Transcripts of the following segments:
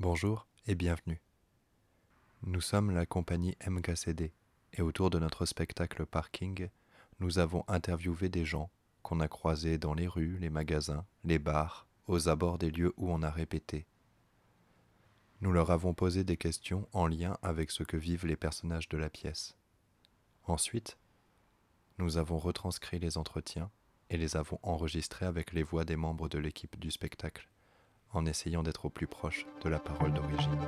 Bonjour et bienvenue. Nous sommes la compagnie MKCD et autour de notre spectacle Parking, nous avons interviewé des gens qu'on a croisés dans les rues, les magasins, les bars, aux abords des lieux où on a répété. Nous leur avons posé des questions en lien avec ce que vivent les personnages de la pièce. Ensuite, nous avons retranscrit les entretiens et les avons enregistrés avec les voix des membres de l'équipe du spectacle, en essayant d'être au plus proche de la parole d'origine.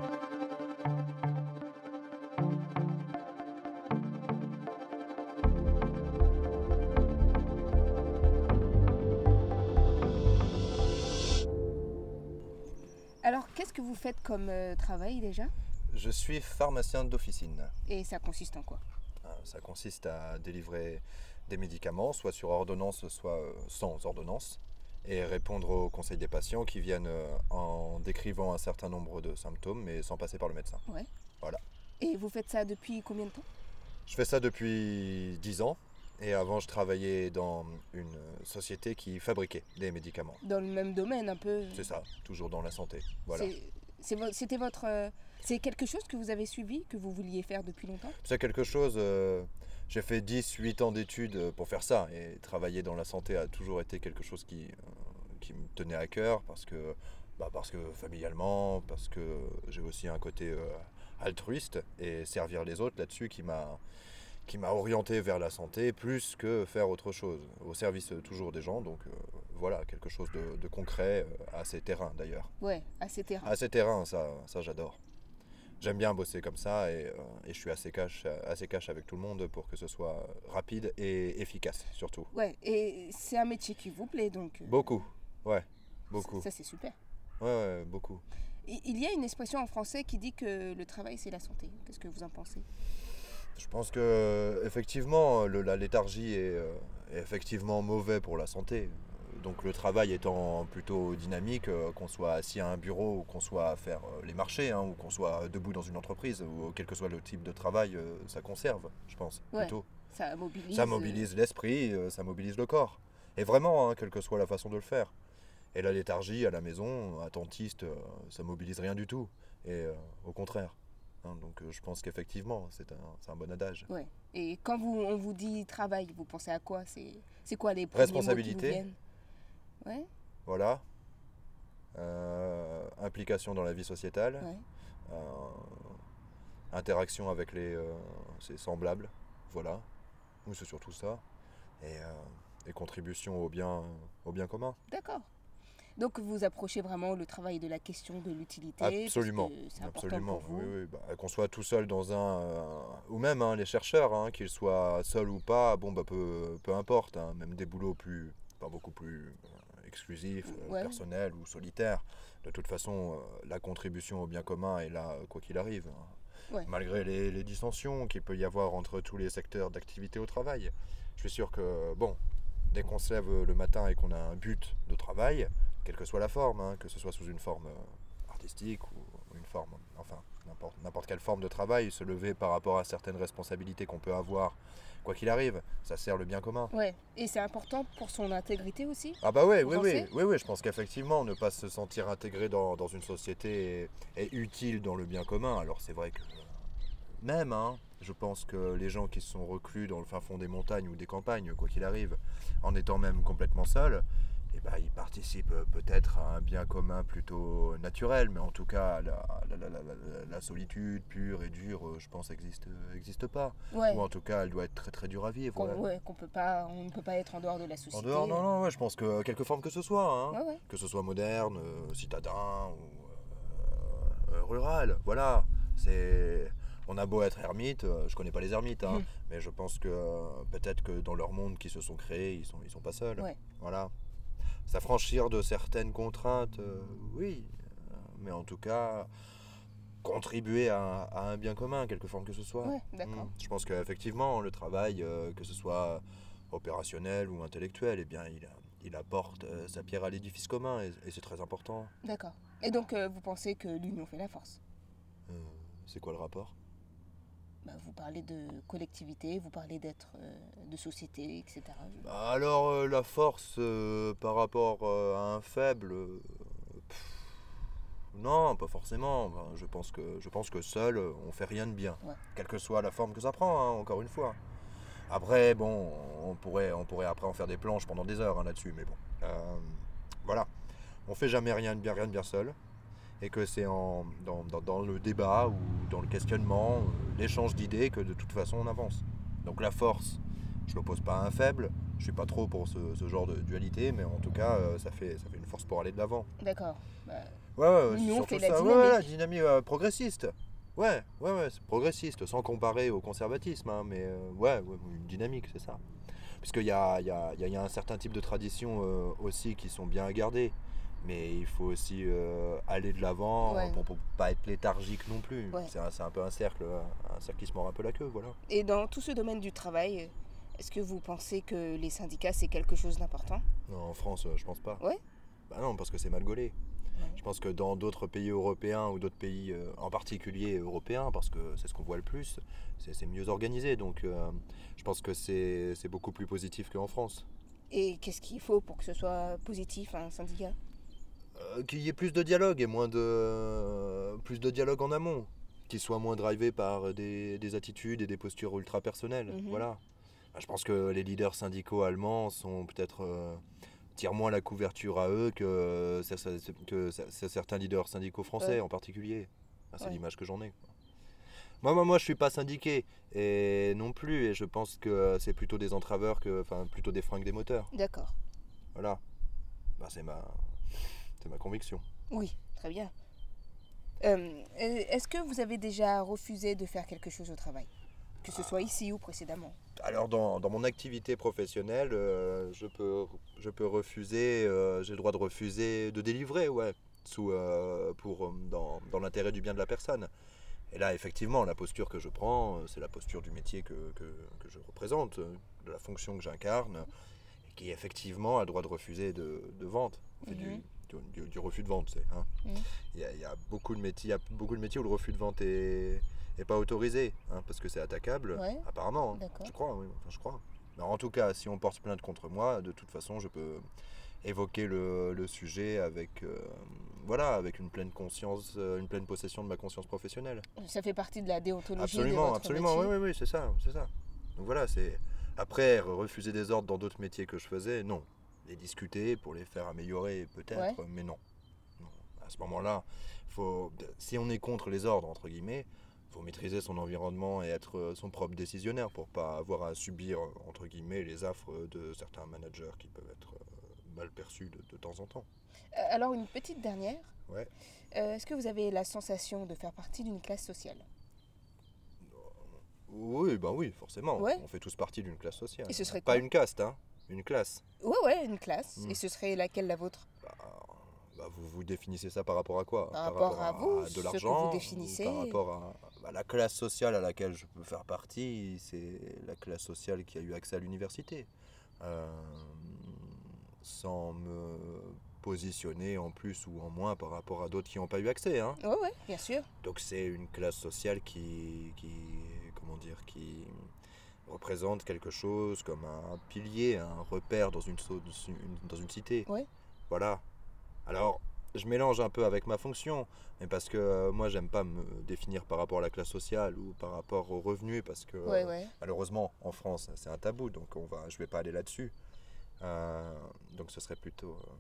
Alors, qu'est-ce que vous faites comme euh, travail déjà? Je suis pharmacien d'officine. Et ça consiste en quoi? Euh, Ça consiste à délivrer des médicaments, soit sur ordonnance, soit euh, sans ordonnance, et répondre aux conseils des patients qui viennent euh, en décrivant un certain nombre de symptômes, mais sans passer par le médecin. Ouais. Voilà. Et vous faites ça depuis combien de temps? Je fais ça depuis 10 ans, et avant je travaillais dans une société qui fabriquait des médicaments. Dans le même domaine un peu C'est ça, toujours dans la santé. Voilà. C'était votre. euh, C'est quelque chose que vous avez suivi, que vous vouliez faire depuis longtemps? C'est quelque chose, euh, j'ai fait 10, 8 ans d'études euh, pour faire ça et travailler dans la santé a toujours été quelque chose qui, euh, qui me tenait à cœur parce que, bah, parce que familialement, parce que j'ai aussi un côté euh, altruiste et servir les autres là-dessus qui m'a qui m'a orienté vers la santé plus que faire autre chose, au service toujours des gens, donc euh, voilà, quelque chose de, de concret, euh, assez terrain d'ailleurs. Ouais, assez terrain. Assez terrain, ça, ça j'adore. J'aime bien bosser comme ça et, euh, et je suis assez cash, assez cash avec tout le monde pour que ce soit rapide et efficace surtout. Ouais, et c'est un métier qui vous plaît donc. euh, Beaucoup, ouais, beaucoup. Ça, c'est super. Ouais, ouais, beaucoup. Il y a une expression en français qui dit que le travail, c'est la santé. Qu'est-ce que vous en pensez? Je pense que effectivement, le- la léthargie est, euh, est effectivement mauvais pour la santé. Donc le travail étant plutôt dynamique, euh, qu'on soit assis à un bureau ou qu'on soit à faire euh, les marchés, hein, ou qu'on soit debout dans une entreprise, ou quel que soit le type de travail, euh, ça conserve, je pense, Ouais. plutôt. Ça mobilise. Ça mobilise l'esprit, ça mobilise le corps. Et vraiment, hein, quelle que soit la façon de le faire. Et la léthargie à la maison, attentiste, ça mobilise rien du tout. Et euh, au contraire. Hein, donc je pense qu'effectivement, c'est un, bon adage. Ouais. Et quand vous, on vous dit travail, vous pensez à quoi? C'est quoi les premiers mots qui vous Responsabilité. Ouais, Voilà. Euh, implication dans la vie sociéale. ouais. Euh, interaction avec les, euh, ses semblables. Voilà. Oui, c'est surtout ça. Et, et contribution au bien, au bien commun. D'accord. Donc vous approchez vraiment le travail de la question de l'utilité. Absolument, absolument. pour vous. Oui, oui, bah, qu'on soit tout seul dans un, euh, ou même hein, les chercheurs, hein, qu'ils soient seuls ou pas, bon bah peu, peu importe, hein, même des boulots plus, pas beaucoup plus exclusifs, euh, Ouais. personnels ou solitaires. De toute façon, euh, la contribution au bien commun est là euh, quoi qu'il arrive. hein. Ouais. Malgré les, les dissensions qu'il peut y avoir entre tous les secteurs d'activité au travail. Je suis sûr que bon, dès qu'on se lève le matin et qu'on a un but de travail, quelle que soit la forme, hein, que ce soit sous une forme artistique ou une forme, n'importe quelle forme de travail, se lever par rapport à certaines responsabilités qu'on peut avoir, quoi qu'il arrive, ça sert le bien commun. Ouais. Et c'est important pour son intégrité aussi? Ah bah ouais, oui, oui, oui, oui, je pense qu'effectivement, ne pas se sentir intégré dans, dans une société est, est utile dans le bien commun. Alors c'est vrai que même, hein, je pense que les gens qui sont reclus dans le fin fond des montagnes ou des campagnes, quoi qu'il arrive, en étant même complètement seuls, eh ben, ils participent euh, peut-être à un bien commun plutôt naturel, mais en tout cas, la, la- la- la- solitude pure et dure, euh, je pense, n'existe existe pas. Ouais. Ou en tout cas, elle doit être très très dure à vivre. Qu'on ouais. ouais, qu'on peut pas, on ne peut pas être en dehors de la société. En dehors, non, non, ouais, je pense que quelque forme que ce soit, hein. Que ce soit moderne, euh, citadin ou euh, euh, rural, voilà. C'est, on a beau être ermite, euh, je connais pas les ermites, hein, Mhm. mais je pense que euh, peut-être que dans leur monde qui se sont créés, ils sont, ils sont pas seuls. Ouais. Voilà. S'affranchir de certaines contraintes, euh, oui, mais en tout cas contribuer à, à un bien commun, quelque forme que ce soit. Ouais, d'accord. Mm. Je pense qu'effectivement, le travail, euh, que ce soit opérationnel ou intellectuel, eh bien, il, il apporte euh, sa pierre à l'édifice commun et, et c'est très important. D'accord. Et donc euh, vous pensez que l'union fait la force? C'est quoi le rapport? Bah, Vous parlez de collectivité, vous parlez d'être euh, de société, etc. Bah, Alors, euh, la force euh, par rapport à un faible, pff, Non, pas forcément. Ben, Je pense que, je pense que seul, on fait rien de bien. Ouais. Quelle que soit la forme que ça prend, hein, encore une fois. Après, bon, on pourrait, on pourrait après en faire des planches pendant des heures hein, là-dessus, mais bon. Voilà. On fait jamais rien de bien, rien de bien seul. Et que c'est dans, dans- dans le débat ou dans le questionnement, euh, l'échange d'idées que de toute façon on avance. Donc la force, je l'oppose pas à un faible. Je suis pas trop pour ce, ce genre de dualité, mais en tout cas, euh, ça fait, ça fait une force pour aller de l'avant. D'accord. Bah, Ouais, ouais, Nous, fait la ça. Dynamique. ouais, la dynamique euh, progressiste. Ouais, ouais, ouais, c'est progressiste, sans comparer au conservatisme, hein, mais euh, ouais, ouais, une dynamique, c'est ça. Puisqu'il y a, il y, a, y a- y a un certain type de traditions euh, aussi qui sont bien à garder, mais il faut aussi euh, aller de l'avant Ouais. pour, pour pas être léthargique non plus. Ouais. C'est un, un peu un cercle, un cercle qui se mord un peu la queue, voilà. Et dans tout ce domaine du travail, est-ce que vous pensez que les syndicats, c'est quelque chose d'important? Non, en France, euh, je pense pas. Ouais. Bah non, parce que c'est mal gaulé. Ouais. Je pense que dans d'autres pays européens ou d'autres pays euh, en particulier européens, parce que c'est ce qu'on voit le plus, c'est mieux organisé. Donc euh, je pense que c'est beaucoup plus positif qu'en France. Et qu'est-ce qu'il faut pour que ce soit positif, un syndicat? Qu'il y ait plus de dialogue et moins de plus de dialogue en amont, qu'il soit moins drivé par des, des attitudes et des postures ultra personnelles. Mhm. Voilà. Bah, Je pense que les leaders syndicaux allemands sont peut-être euh, tirent moins la couverture à eux que, cer- certains leaders syndicaux français Ouais. en particulier. C'est Ouais. l'image que j'en ai. Moi, moi, moi, je suis pas syndiqué et non plus, et je pense que c'est plutôt des entraveurs que, enfin, plutôt des fringues des moteurs. D'accord. Voilà. Bah, c'est ma, c'est ma conviction. Oui, très bien. Euh, est-ce que vous avez déjà refusé de faire quelque chose au travail Que ce soit ici ou précédemment? Alors dans, dans mon activité professionnelle, euh, je, peux, je peux refuser, euh, j'ai le droit de refuser de délivrer, ouais, sous, euh, pour, euh, dans, dans l'intérêt du bien de la personne. Et là, effectivement, la posture que je prends, euh, c'est la posture du métier que, que, que je représente, euh, de la fonction que j'incarne, qui effectivement a le droit de refuser de, de vente. On fait du, Mhm. du, du- du refus de vente, hein. Mhm. Il y, a, il y a beaucoup de métiers, il y a beaucoup de métiers où le refus de vente est, est pas autorisé, hein, parce que c'est attaquable, Ouais. apparemment. hein. Je crois, oui, enfin, je crois. Mais en tout cas, si on porte plainte contre moi, de toute façon, je peux évoquer le, le sujet avec, euh, voilà, avec une pleine conscience, euh, une pleine possession de ma conscience professionnelle. Ça fait partie de la déontologie de Absolument, votre absolument, métier oui, oui, oui, c'est ça, c'est ça. Donc voilà, c'est après refuser des ordres dans d'autres métiers que je faisais, non. Les discuter pour les faire améliorer, peut-être, mais non. Non. À ce moment-là, faut, si on est contre les ordres entre guillemets, faut maîtriser son environnement et être euh, son propre décisionnaire pour pas avoir à subir entre guillemets les affres de certains managers qui peuvent être euh, mal perçus de, de temps en temps. Euh, Alors, une petite dernière. Ouais. Euh, Est-ce que vous avez la sensation de faire partie d'une classe sociale? Oui, ben oui, forcément. Ouais. On fait tous partie d'une classe sociale. Et ce serait pas une caste, hein, une classe. Ouais, ouais, une classe. Et ce serait laquelle la vôtre? Bah, bah, vous vous définissez ça par rapport à quoi? Par rapport à vous, de l'argent définissez. Par rapport à la classe sociale à laquelle je peux faire partie, c'est la classe sociale qui a eu accès à l'université. Euh, sans me positionner en plus ou en moins par rapport à d'autres qui n'ont pas eu accès. Hein. Ouais, ouais, bien sûr. Donc c'est une classe sociale qui, qui, comment dire, qui représente quelque chose comme un pilier, un repère dans une, dans une cité. Voilà. Alors, je mélange un peu avec ma fonction, mais parce que euh, moi, j'aime pas me définir par rapport à la classe sociale ou par rapport aux revenus, parce que Ouais, euh, malheureusement, en France, c'est un tabou, donc on va, je vais pas aller là-dessus. Euh, donc ce serait plutôt euh,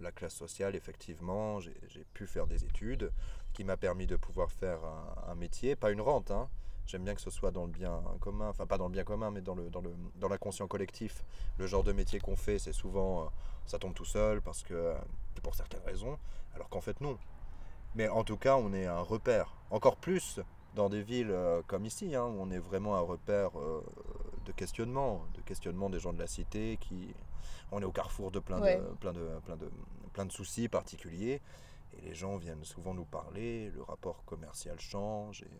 la classe sociale, effectivement. J'ai j'ai pu faire des études qui m'a permis de pouvoir faire un, un métier, pas une rente. hein. J'aime bien que ce soit dans le bien commun, enfin pas dans le bien commun, mais dans le dans le dans l'inconscient collectif. Le genre de métier qu'on fait, c'est souvent euh, ça tombe tout seul parce que euh, pour certaines raisons, alors qu'en fait non. Mais en tout cas, on est un repère. Encore plus dans des villes euh, comme ici, hein, où on est vraiment un repère de questionnement, de questionnement des gens de la cité qui on est au carrefour de plein Ouais. de plein de plein de plein de soucis particuliers et les gens viennent souvent nous parler, le rapport commercial change et,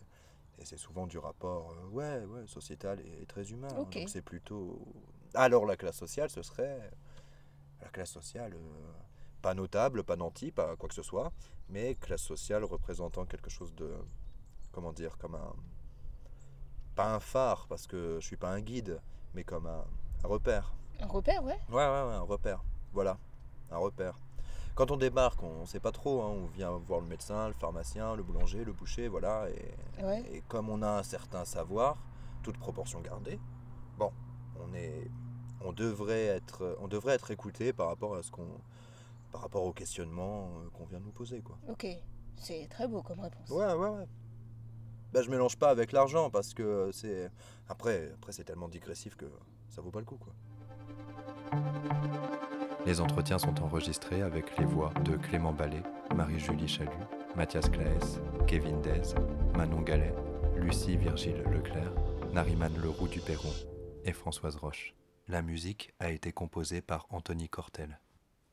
et c'est souvent du rapport euh, ouais ouais sociétal et, très humain. hein. Donc c'est plutôt alors la classe sociale ce serait la classe sociale euh, pas notable, pas nanti, pas quoi que ce soit, mais classe sociale représentant quelque chose de comment dire comme un pas un phare parce que je suis pas un guide, mais comme un, un repère. Un repère, ouais. Ouais, ouais, ouais, un repère. Voilà, un repère. Quand on débarque, on ne sait pas trop. hein, on vient voir le médecin, le pharmacien, le boulanger, le boucher, voilà. Et, Ouais. et comme on a un certain savoir, toute proportion gardée, bon, on est, on devrait être, on devrait être écouté par rapport à ce qu'on, par rapport au questionnement euh, qu'on vient de nous poser, quoi. Ok, c'est très beau comme réponse. Ouais, ouais, ouais. Bah, je mélange pas avec l'argent parce que c'est, après, après c'est tellement digressif que ça vaut pas le coup, quoi. Les entretiens sont enregistrés avec les voix de Clément Ballet, Marie-Julie Chalut, Mathias Claes, Kevin Dez, Manon Gallet, Lucie Virgile Leclerc, Nariman Leroux du Perron et Françoise Roche. La musique a été composée par Anthony Cortel.